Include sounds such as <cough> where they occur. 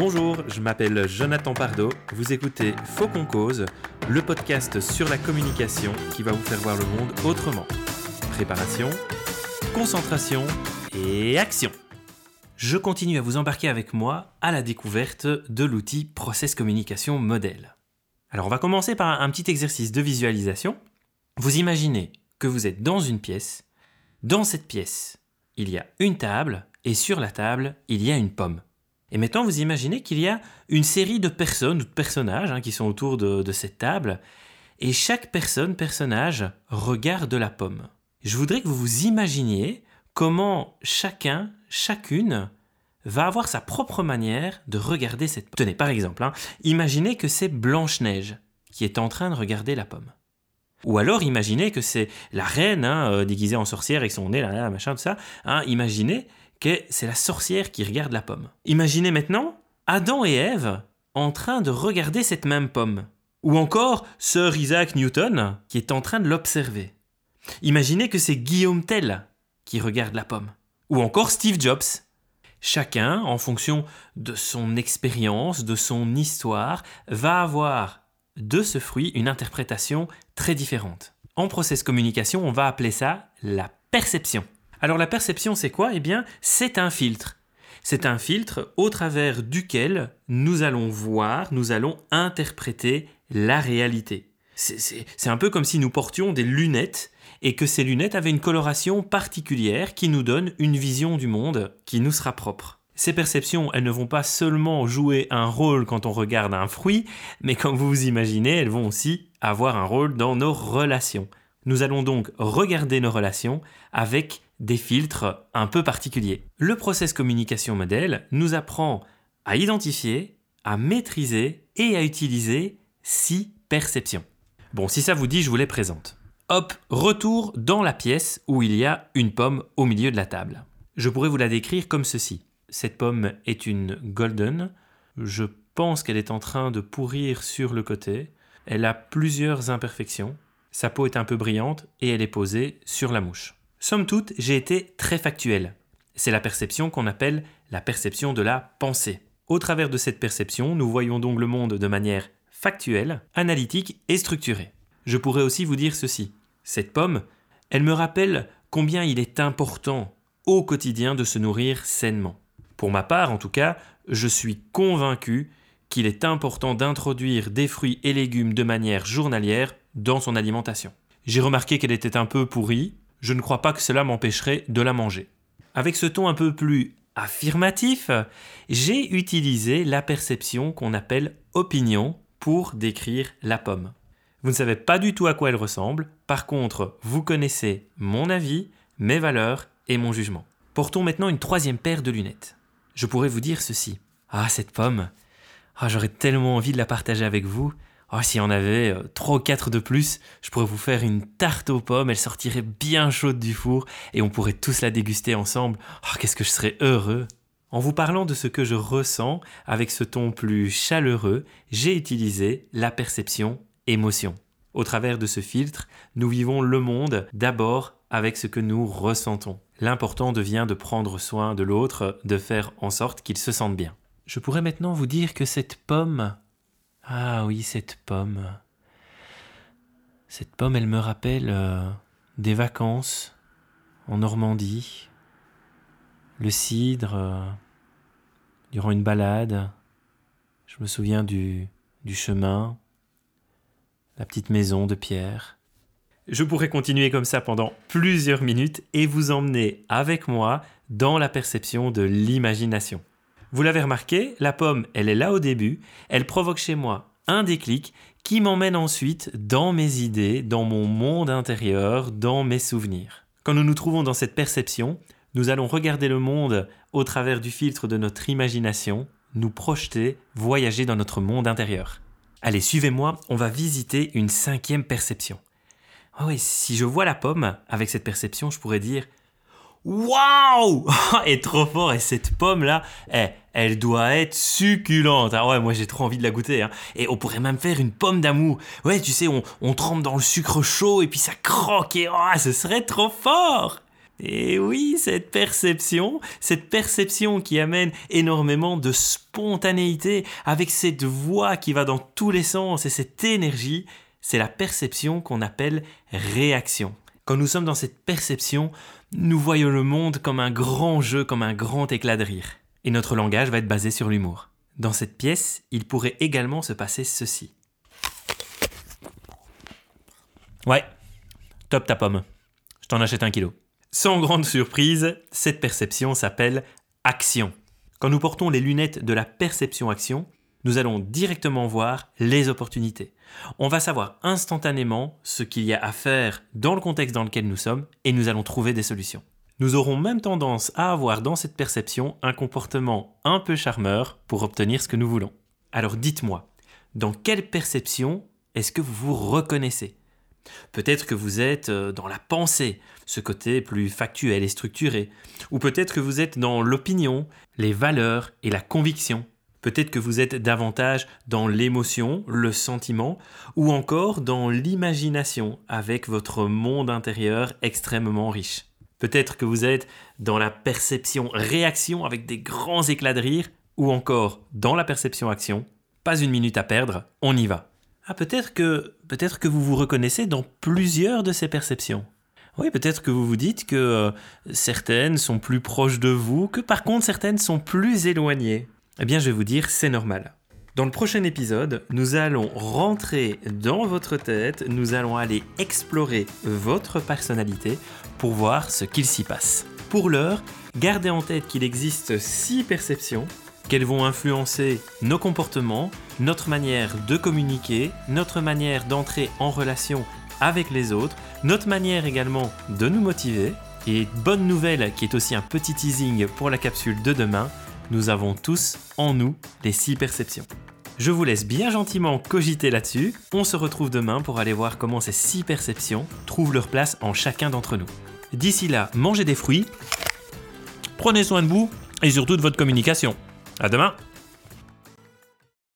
Bonjour, je m'appelle Jonathan Pardo. Vous écoutez Faux qu'on cause, le podcast sur la communication qui va vous faire voir le monde autrement. Préparation, concentration et action. Je continue à vous embarquer avec moi à la découverte de l'outil Process Communication Model. Alors on va commencer par un petit exercice de visualisation. Vous imaginez que vous êtes dans une pièce. Dans cette pièce, il y a une table et sur la table, il y a une pomme. Et maintenant, vous imaginez qu'il y a une série de personnes ou de personnages hein, qui sont autour de, cette table, et chaque personne, personnage, regarde la pomme. Je voudrais que vous vous imaginiez comment chacun, chacune, va avoir sa propre manière de regarder cette pomme. Tenez, par exemple, hein, imaginez que c'est Blanche-Neige qui est en train de regarder la pomme. Ou alors imaginez que c'est la reine hein, euh, déguisée en sorcière avec son nez, là, machin, tout ça. Imaginez c'est la sorcière qui regarde la pomme. Imaginez maintenant Adam et Ève en train de regarder cette même pomme. Ou encore Sir Isaac Newton qui est en train de l'observer. Imaginez que c'est Guillaume Tell qui regarde la pomme. Ou encore Steve Jobs. Chacun, en fonction de son expérience, de son histoire, va avoir de ce fruit une interprétation très différente. En process communication, on va appeler ça la perception. Alors la perception, c'est quoi? Eh bien, c'est un filtre. C'est un filtre au travers duquel nous allons voir, nous allons interpréter la réalité. C'est un peu comme si nous portions des lunettes et que ces lunettes avaient une coloration particulière qui nous donne une vision du monde qui nous sera propre. Ces perceptions, elles ne vont pas seulement jouer un rôle quand on regarde un fruit, mais comme vous vous imaginez, elles vont aussi avoir un rôle dans nos relations. Nous allons donc regarder nos relations avec des filtres un peu particuliers. Le process communication modèle nous apprend à identifier, à maîtriser et à utiliser six perceptions. Bon, si ça vous dit, je vous les présente. Hop, retour dans la pièce où il y a une pomme au milieu de la table. Je pourrais vous la décrire comme ceci. Cette pomme est une golden. Je pense qu'elle est en train de pourrir sur le côté. Elle a plusieurs imperfections. Sa peau est un peu brillante et elle est posée sur la mouche. Somme toute, j'ai été très factuel. C'est la perception qu'on appelle la perception de la pensée. Au travers de cette perception, nous voyons donc le monde de manière factuelle, analytique et structurée. Je pourrais aussi vous dire ceci. Cette pomme, elle me rappelle combien il est important au quotidien de se nourrir sainement. Pour ma part, en tout cas, je suis convaincu qu'il est important d'introduire des fruits et légumes de manière journalière dans son alimentation. J'ai remarqué qu'elle était un peu pourrie, je ne crois pas que cela m'empêcherait de la manger. Avec ce ton un peu plus affirmatif, j'ai utilisé la perception qu'on appelle opinion pour décrire la pomme. Vous ne savez pas du tout à quoi elle ressemble, par contre, vous connaissez mon avis, mes valeurs et mon jugement. Portons maintenant une troisième paire de lunettes. Je pourrais vous dire ceci. Ah, cette pomme. Ah, j'aurais tellement envie de la partager avec vous. Oh, s'il y en avait euh, trois ou quatre de plus, je pourrais vous faire une tarte aux pommes, elle sortirait bien chaude du four et on pourrait tous la déguster ensemble. Oh, qu'est-ce que je serais heureux. En vous parlant de ce que je ressens avec ce ton plus chaleureux, j'ai utilisé la perception émotion. Au travers de ce filtre, nous vivons le monde d'abord avec ce que nous ressentons. L'important devient de prendre soin de l'autre, de faire en sorte qu'il se sente bien. Je pourrais maintenant vous dire que cette pomme ah oui, cette pomme. Cette pomme, elle me rappelle euh, des vacances en Normandie, le cidre, euh, durant une balade. Je me souviens du, du chemin, la petite maison de pierre. Je pourrais continuer comme ça pendant plusieurs minutes et vous emmener avec moi dans la perception de l'imagination. Vous l'avez remarqué, la pomme, elle est là au début, elle provoque chez moi un déclic qui m'emmène ensuite dans mes idées, dans mon monde intérieur, dans mes souvenirs. Quand nous nous trouvons dans cette perception, nous allons regarder le monde au travers du filtre de notre imagination, nous projeter, voyager dans notre monde intérieur. Allez, suivez-moi, on va visiter une cinquième perception. Ah oui, si je vois la pomme avec cette perception, je pourrais dire Waouh <laughs> Et trop fort, et cette pomme-là, eh, elle doit être succulente. Ah ouais, moi j'ai trop envie de la goûter. Hein. Et on pourrait même faire une pomme d'amour. Ouais, tu sais, on, trempe dans le sucre chaud et puis ça croque et oh, ce serait trop fort Et oui, cette perception, cette perception qui amène énormément de spontanéité avec cette voix qui va dans tous les sens et cette énergie, c'est la perception qu'on appelle réaction. Quand nous sommes dans cette perception, nous voyons le monde comme un grand jeu, comme un grand éclat de rire. Et notre langage va être basé sur l'humour. Dans cette pièce, il pourrait également se passer ceci. Ouais, top ta pomme. Je t'en achète un kilo. Sans grande surprise, cette perception s'appelle action. Quand nous portons les lunettes de la perception-action, nous allons directement voir les opportunités. On va savoir instantanément ce qu'il y a à faire dans le contexte dans lequel nous sommes et nous allons trouver des solutions. Nous aurons même tendance à avoir dans cette perception un comportement un peu charmeur pour obtenir ce que nous voulons. Alors dites-moi, dans quelle perception est-ce que vous vous reconnaissez? Peut-être que vous êtes euh, dans la pensée, ce côté plus factuel et structuré. Ou peut-être que vous êtes dans l'opinion, les valeurs et la conviction. Peut-être que vous êtes davantage dans l'émotion, le sentiment, ou encore dans l'imagination avec votre monde intérieur extrêmement riche. Peut-être que vous êtes dans la perception-réaction avec des grands éclats de rire, ou encore dans la perception-action. Pas une minute à perdre, on y va. Ah, peut-être que, peut-être que vous vous reconnaissez dans plusieurs de ces perceptions. Oui, peut-être que vous vous dites que euh, certaines sont plus proches de vous, que par contre certaines sont plus éloignées. Eh bien, je vais vous dire, c'est normal. Dans le prochain épisode, nous allons rentrer dans votre tête, nous allons aller explorer votre personnalité pour voir ce qu'il s'y passe. Pour l'heure, gardez en tête qu'il existe six perceptions qu'elles vont influencer nos comportements, notre manière de communiquer, notre manière d'entrer en relation avec les autres, notre manière également de nous motiver. Et bonne nouvelle qui est aussi un petit teasing pour la capsule de demain, nous avons tous en nous les six perceptions. Je vous laisse bien gentiment cogiter là-dessus. On se retrouve demain pour aller voir comment ces six perceptions trouvent leur place en chacun d'entre nous. D'ici là, mangez des fruits, prenez soin de vous et surtout de votre communication. À demain